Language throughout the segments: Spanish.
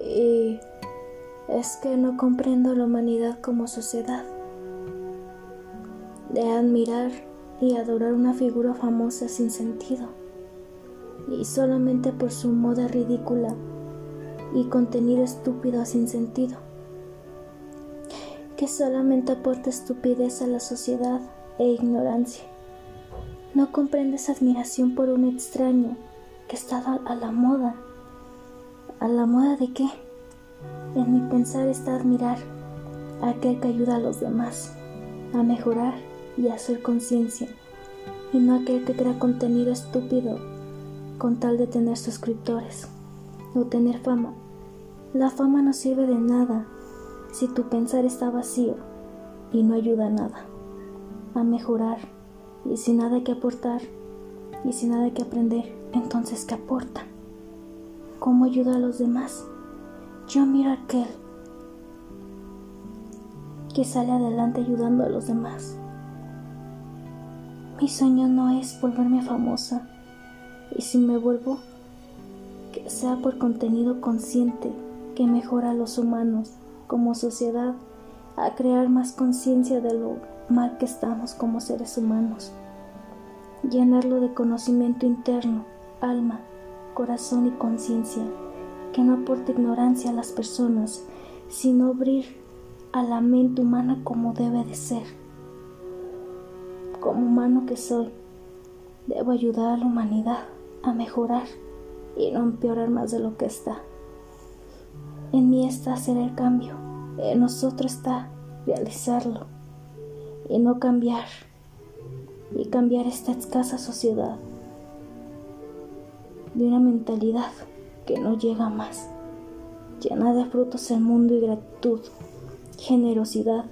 es que no comprendo la humanidad como sociedad. De admirar y adorar una figura famosa sin sentido, y solamente por su moda ridícula y contenido estúpido sin sentido, que solamente aporta estupidez a la sociedad e ignorancia. No comprendes admiración por un extraño que está a la moda. ¿A la moda de qué? En mi pensar está admirar a aquel que ayuda a los demás a mejorar y a hacer conciencia, y no aquel que crea contenido estúpido con tal de tener suscriptores o tener fama. La fama no sirve de nada si tu pensar está vacío y no ayuda a nada, a mejorar y sin nada que aportar y sin nada que aprender, entonces ¿qué aporta? ¿Cómo ayuda a los demás? Yo miro a aquel que sale adelante ayudando a los demás. Mi sueño no es volverme famosa y si me vuelvo, que sea por contenido consciente que mejora a los humanos como sociedad a crear más conciencia de lo mal que estamos como seres humanos llenarlo de conocimiento interno, alma, corazón y conciencia, que no aporte ignorancia a las personas, sino abrir a la mente humana como debe de ser. Como humano que soy, debo ayudar a la humanidad a mejorar y no empeorar más de lo que está. En mí está hacer el cambio, en nosotros está realizarlo y no cambiar y cambiar esta escasa sociedad de una mentalidad que no llega más, llena de frutos el mundo y gratitud, generosidad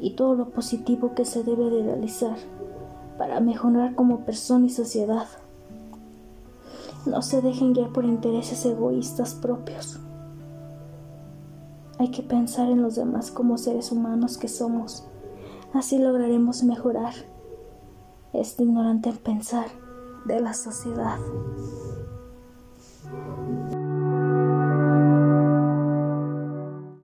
y todo lo positivo que se debe de realizar para mejorar como persona y sociedad. No se dejen guiar por intereses egoístas propios. Hay que pensar en los demás como seres humanos que somos. Así lograremos mejorar este ignorante pensar de la sociedad.